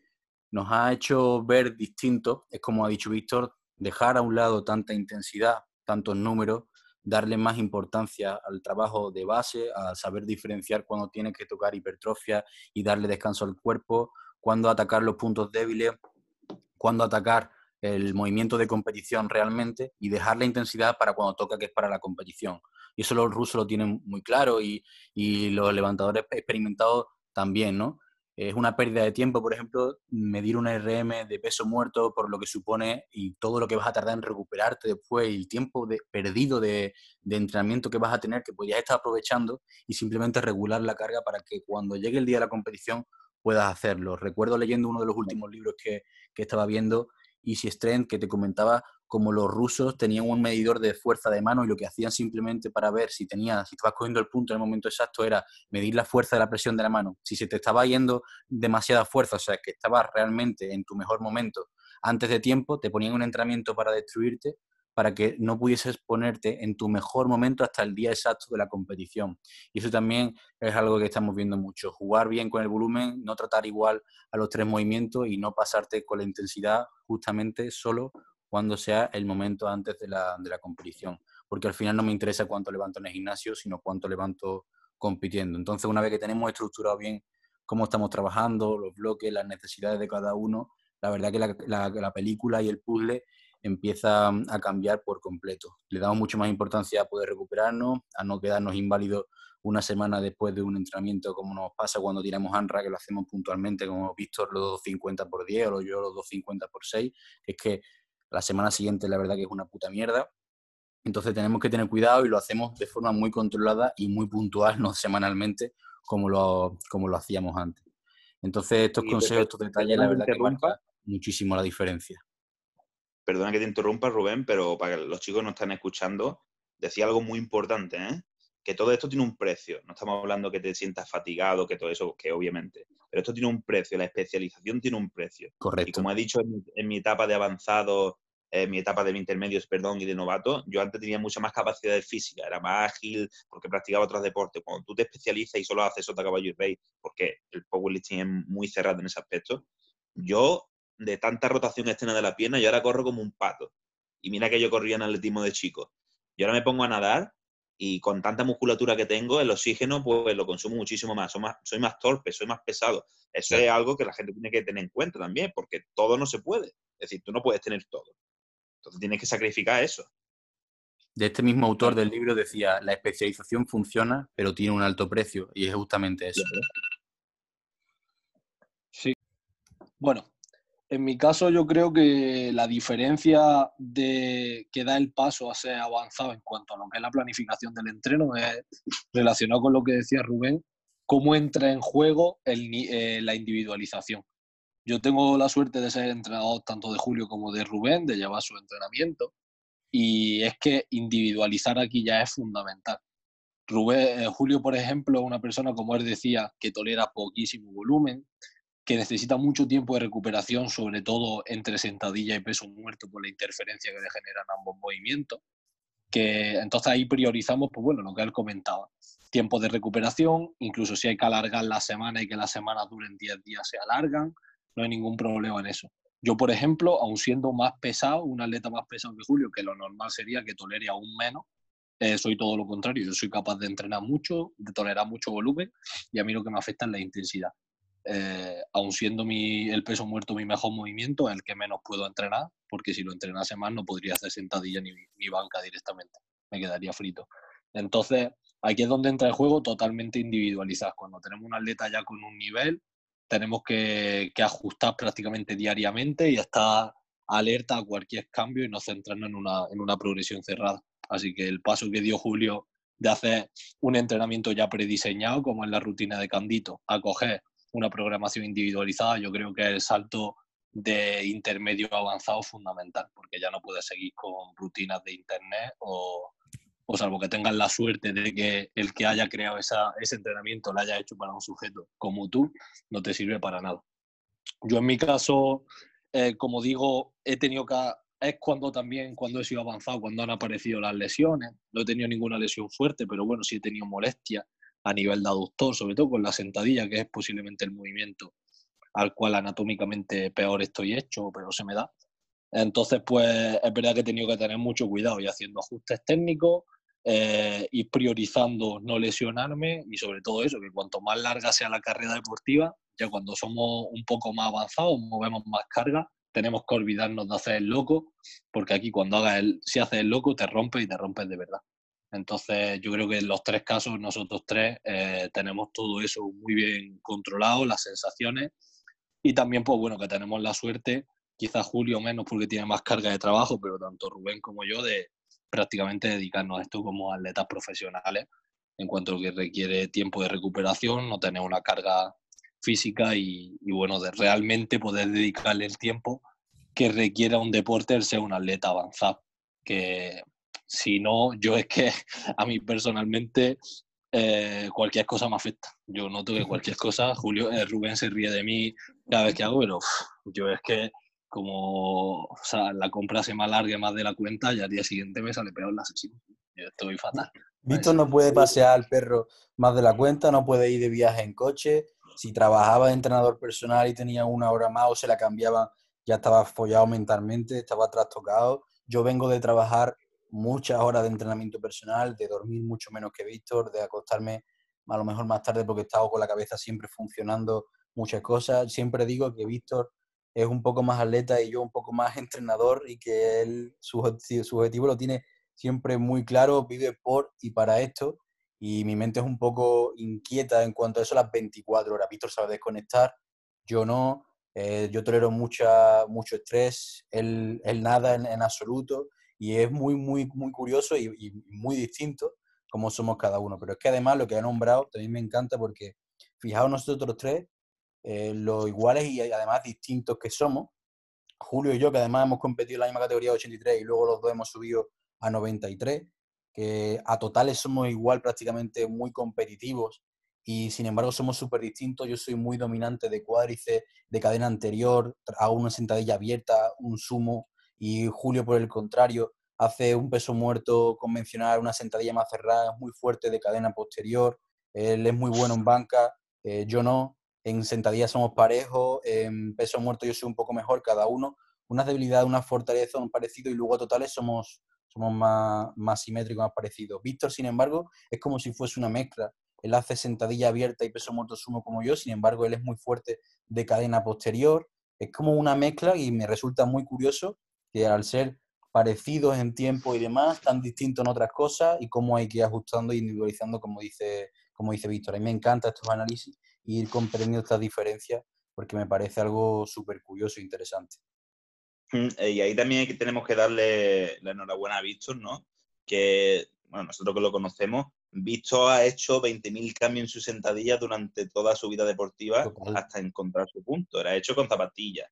nos ha hecho ver distinto es, como ha dicho Víctor, dejar a un lado tanta intensidad, tantos números, darle más importancia al trabajo de base, a saber diferenciar cuando tiene que tocar hipertrofia y darle descanso al cuerpo, cuándo atacar los puntos débiles, cuándo atacar el movimiento de competición realmente y dejar la intensidad para cuando toca que es para la competición. Y eso los rusos lo tienen muy claro y, y los levantadores experimentados también, ¿no? Es una pérdida de tiempo, por ejemplo, medir una RM de peso muerto por lo que supone y todo lo que vas a tardar en recuperarte después y el tiempo de, perdido de, de, entrenamiento que vas a tener que podías estar aprovechando y simplemente regular la carga para que cuando llegue el día de la competición puedas hacerlo. Recuerdo leyendo uno de los últimos libros que, que estaba viendo Easy Strength, que te comentaba como los rusos tenían un medidor de fuerza de mano y lo que hacían simplemente para ver si tenías, si estabas cogiendo el punto en el momento exacto era medir la fuerza de la presión de la mano. Si se te estaba yendo demasiada fuerza, o sea, que estabas realmente en tu mejor momento antes de tiempo, te ponían un entrenamiento para destruirte para que no pudieses ponerte en tu mejor momento hasta el día exacto de la competición. Y eso también es algo que estamos viendo mucho. Jugar bien con el volumen, no tratar igual a los tres movimientos y no pasarte con la intensidad justamente solo cuando sea el momento antes de la, de la competición. Porque al final no me interesa cuánto levanto en el gimnasio, sino cuánto levanto compitiendo. Entonces, una vez que tenemos estructurado bien cómo estamos trabajando, los bloques, las necesidades de cada uno, la verdad que la, la, la película y el puzzle empieza mm, a cambiar por completo. Le damos mucho más importancia a poder recuperarnos, a no quedarnos inválidos una semana después de un entrenamiento como nos pasa cuando tiramos ANRA, que lo hacemos puntualmente, como Víctor los 250 por 10 o yo los 250 por 6, que es que la semana siguiente la verdad que es una puta mierda. Entonces tenemos que tener cuidado y lo hacemos de forma muy controlada y muy puntual, no semanalmente, como lo, como lo hacíamos antes. Entonces estos consejos, estos detalles, la verdad que marcan muchísimo la diferencia perdona que te interrumpa, Rubén, pero para que los chicos no están escuchando, decía algo muy importante, ¿eh? que todo esto tiene un precio. No estamos hablando que te sientas fatigado, que todo eso, que obviamente. Pero esto tiene un precio, la especialización tiene un precio. Correcto. Y como he dicho en mi, etapa de avanzado, en mi etapa de intermedios, perdón, y de novato, yo antes tenía mucha más capacidad de física, era más ágil porque practicaba otros deportes. Cuando tú te especializas y solo haces otra caballo y rey, porque el powerlifting es muy cerrado en ese aspecto, yo de tanta rotación externa de la pierna, yo ahora corro como un pato. Y mira que yo corría en atletismo de chico. Yo ahora me pongo a nadar y con tanta musculatura que tengo, el oxígeno pues lo consumo muchísimo más. Soy más, soy más torpe, soy más pesado. Eso es algo que la gente tiene que tener en cuenta también, porque todo no se puede. Es decir, tú no puedes tener todo. Entonces tienes que sacrificar eso. De este mismo autor del libro decía, la especialización funciona, pero tiene un alto precio. Y es justamente eso. Sí. Bueno, en mi caso, yo creo que la diferencia de que da el paso a ser avanzado en cuanto a lo que es la planificación del entreno es relacionado con lo que decía Rubén, cómo entra en juego eh, la individualización. Yo tengo la suerte de ser entrenador tanto de Julio como de Rubén, de llevar su entrenamiento, y es que individualizar aquí ya es fundamental. Rubén, eh, Julio, por ejemplo, es una persona, como él decía, que tolera poquísimo volumen, que necesita mucho tiempo de recuperación, sobre todo entre sentadilla y peso muerto por la interferencia que le generan ambos movimientos. Que entonces ahí priorizamos, pues bueno, lo que él comentaba, tiempo de recuperación, incluso si hay que alargar la semana y que las semanas duren 10 días, se alargan, no hay ningún problema en eso. Yo, por ejemplo, aun siendo más pesado, un atleta más pesado que Julio, que lo normal sería que tolere aún menos, eh, soy todo lo contrario. Yo soy capaz de entrenar mucho, de tolerar mucho volumen y a mí lo que me afecta es la intensidad eh, aun siendo mi, el peso muerto mi mejor movimiento, el que menos puedo entrenar, porque si lo entrenase más no podría hacer sentadilla ni, ni banca directamente, me quedaría frito. Entonces, aquí es donde entra el juego totalmente individualizado. Cuando tenemos un atleta ya con un nivel, tenemos que, que, ajustar prácticamente diariamente y estar alerta a cualquier cambio y no centrarnos en una, en una progresión cerrada. Así que el paso que dio Julio de hacer un entrenamiento ya prediseñado, como en la rutina de Candito, a coger una programación individualizada, yo creo que es el salto de intermedio avanzado fundamental, porque ya no puedes seguir con rutinas de internet o, o salvo que tengas la suerte de que el que haya creado esa, ese entrenamiento lo haya hecho para un sujeto como tú, no te sirve para nada. Yo en mi caso, eh, como digo, he tenido que... Es cuando también, cuando he sido avanzado, cuando han aparecido las lesiones. No he tenido ninguna lesión fuerte, pero bueno, sí he tenido molestias a nivel de aductor, sobre todo con la sentadilla, que es posiblemente el movimiento al cual anatómicamente peor estoy hecho, pero se me da. Entonces, pues es verdad que he tenido que tener mucho cuidado y haciendo ajustes técnicos, eh, ir priorizando no lesionarme y sobre todo eso, que cuanto más larga sea la carrera deportiva, ya cuando somos un poco más avanzados, movemos más carga, tenemos que olvidarnos de hacer el loco, porque aquí cuando hagas el, si haces el loco te rompes y te rompes de verdad. Entonces, yo creo que en los tres casos, nosotros tres, eh, tenemos todo eso muy bien controlado, las sensaciones, y también, pues bueno, que tenemos la suerte, quizás Julio menos porque tiene más carga de trabajo, pero tanto Rubén como yo, de prácticamente dedicarnos a esto como atletas profesionales, en cuanto a lo que requiere tiempo de recuperación, no tener una carga física y, y bueno, de realmente poder dedicarle el tiempo que requiera un deporte el ser un atleta avanzado. Que si no, yo es que a mí personalmente eh, cualquier cosa me afecta. Yo noto que cualquier cosa, Julio, eh, Rubén se ríe de mí cada vez que hago, pero yo es que como o sea, la compra se me alargue más de la cuenta y al día siguiente me sale peor la sesión. Yo estoy fatal. Víctor no puede pasear al perro más de la cuenta, no puede ir de viaje en coche. Si trabajaba de entrenador personal y tenía una hora más o se la cambiaba, ya estaba follado mentalmente, estaba trastocado. Yo vengo de trabajar muchas horas de entrenamiento personal, de dormir mucho menos que Víctor, de acostarme a lo mejor más tarde porque he estado con la cabeza siempre funcionando muchas cosas. Siempre digo que Víctor es un poco más atleta y yo un poco más entrenador y que él su, objetivo lo tiene siempre muy claro, vive por y para esto y mi mente es un poco inquieta en cuanto a eso las 24 horas. Víctor sabe desconectar, yo no, eh, yo tolero mucha, mucho estrés, él nada en, absoluto y es muy, muy, muy curioso y, muy distinto como somos cada uno. Pero es que además lo que ha nombrado también me encanta porque fijaos nosotros tres, eh, lo iguales y además distintos que somos. Julio y yo, que además hemos competido en la misma categoría de 83 y luego los dos hemos subido a 93, que a totales somos igual prácticamente muy competitivos y sin embargo somos súper distintos. Yo soy muy dominante de cuádriceps, de cadena anterior, hago una sentadilla abierta, un sumo y Julio por el contrario hace un peso muerto convencional, una sentadilla más cerrada, muy fuerte de cadena posterior. Él es muy bueno en banca, eh, yo no. En sentadillas somos parejos, en peso muerto yo soy un poco mejor cada uno. Una debilidad, una fortaleza, un parecido y luego totales somos, somos más, más simétricos, más parecidos. Víctor, sin embargo, es como si fuese una mezcla. Él hace sentadilla abierta y peso muerto sumo como yo, sin embargo, él es muy fuerte de cadena posterior. Es como una mezcla y me resulta muy curioso que al ser parecidos en tiempo y demás, tan distintos en otras cosas y cómo hay que ir ajustando e individualizando, como dice, como dice Víctor. A mí me encanta estos análisis y ir comprendiendo estas diferencias porque me parece algo súper curioso e interesante. Mm, eh, y ahí también tenemos que darle la enhorabuena a Víctor, ¿no? Que, bueno, nosotros que lo conocemos, Víctor ha hecho 20.000 cambios en su sentadilla durante toda su vida deportiva hasta encontrar su punto. Era hecho con zapatillas,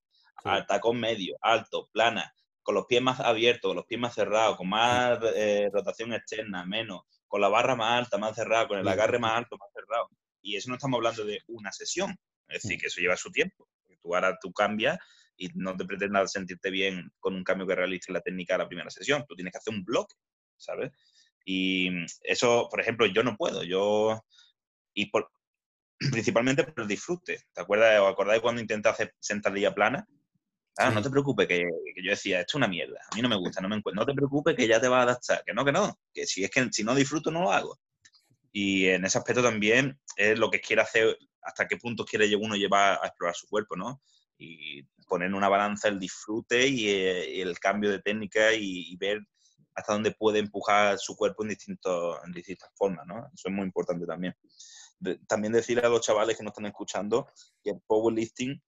tacón medio, alto, plana, con los pies más abiertos, con los pies más cerrados, con más eh, rotación externa, menos, con la barra más alta, más cerrada, con el agarre más alto, más cerrado. Y eso no estamos hablando de una sesión. Es decir, que eso lleva su tiempo. Tú ahora tú cambias y no te pretendas sentirte bien con un cambio que realices en la técnica de la primera sesión. Tú tienes que hacer un bloque, ¿sabes? Y eso, por ejemplo, yo no puedo. Yo, y por, principalmente por el disfrute. ¿Te acuerdas o acordáis cuando intenté hacer sentadilla plana? Ah, no te preocupes, que, yo decía, esto es una mierda, a mí no me gusta, no me encuentro. No te preocupes, que ya te va a adaptar. Que no, que no, que si es que si no disfruto, no lo hago. Y en ese aspecto también es lo que quiere hacer, hasta qué punto quiere uno llevar a explorar su cuerpo, ¿no? Y poner en una balanza el disfrute y, eh, el cambio de técnica y, ver hasta dónde puede empujar su cuerpo en, distintos, en distintas formas, ¿no? Eso es muy importante también. también decirle a los chavales que nos están escuchando que el powerlifting,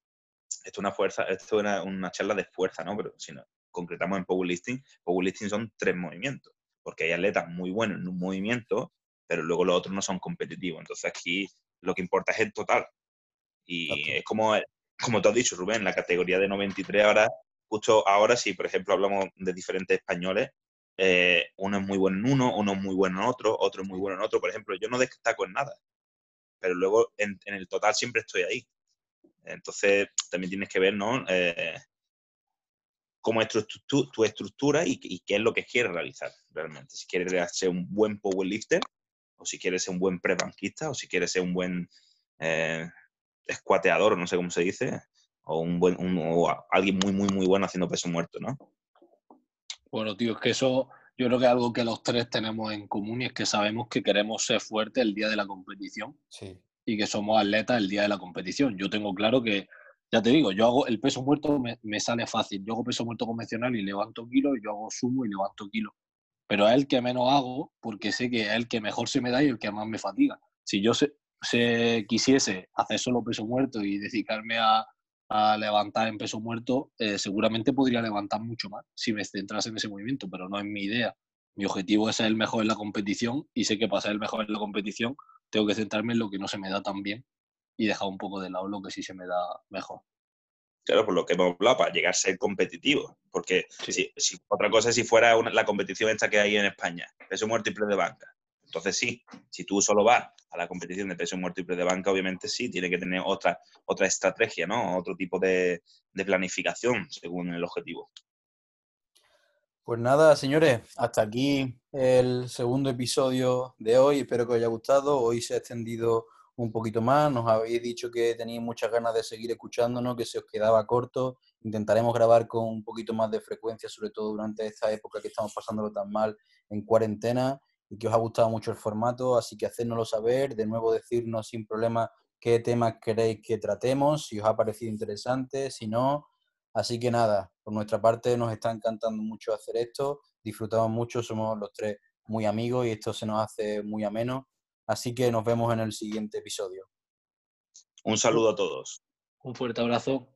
esto es una fuerza, esto es una, una charla de fuerza, ¿no? Pero si no concretamos en powerlifting, powerlifting son tres movimientos, porque hay atletas muy buenos en un movimiento, pero luego los otros no son competitivos. Entonces aquí lo que importa es el total. Y es como como tú has dicho, Rubén, la categoría de 93 ahora, justo ahora, si por ejemplo hablamos de diferentes españoles, eh, uno es muy bueno en uno, uno es muy bueno en otro, otro es muy bueno en otro. Por ejemplo, yo no destaco en nada, pero luego en, el total siempre estoy ahí. Entonces, también tienes que ver, ¿no? Eh, cómo es tu, estructura y, qué es lo que quieres realizar realmente. Si quieres ser un buen powerlifter, o si quieres ser un buen prebanquista, o si quieres ser un buen eh, escuateador, no sé cómo se dice, o, un buen, o alguien muy, muy, muy bueno haciendo peso muerto, ¿no? Bueno, tío, es que eso yo creo que es algo que los tres tenemos en común y es que sabemos que queremos ser fuertes el día de la competición sí. Y que somos atletas el día de la competición. Yo tengo claro que, ya te digo, yo hago el peso muerto, me, me sale fácil. Yo hago peso muerto convencional y levanto kilos, yo hago sumo y levanto kilos. Pero es el que menos hago porque sé que es el que mejor se me da y el que más me fatiga. Si yo sé, se quisiese hacer solo peso muerto y dedicarme a, levantar en peso muerto, eh, seguramente podría levantar mucho más si me centrase en ese movimiento, pero no es mi idea. Mi objetivo es ser el mejor en la competición y sé que para ser el mejor en la competición tengo que centrarme en lo que no se me da tan bien y dejar un poco de lado lo que sí se me da mejor. Claro, por lo que hemos hablado, para llegar a ser competitivo. Porque si, otra cosa es si fuera la competición esta que hay en España, peso múltiple de banca. Entonces sí, si tú solo vas a la competición de peso múltiple de banca, obviamente sí, tiene que tener otra, otra estrategia, ¿no? Otro tipo de, de planificación según el objetivo. Pues nada, señores, hasta aquí el segundo episodio de hoy. Espero que os haya gustado. Hoy se ha extendido un poquito más. Nos habéis dicho que tenéis muchas ganas de seguir escuchándonos, que se os quedaba corto. Intentaremos grabar con un poquito más de frecuencia, sobre todo durante esta época que estamos pasándolo tan mal en cuarentena y que os ha gustado mucho el formato. Así que hacérnoslo saber, de nuevo decirnos sin problema qué temas queréis que tratemos, si os ha parecido interesante, si no. Así que nada, por nuestra parte nos está encantando mucho hacer esto, disfrutamos mucho, somos los tres muy amigos y esto se nos hace muy ameno. Así que nos vemos en el siguiente episodio. Un saludo a todos. Un fuerte abrazo.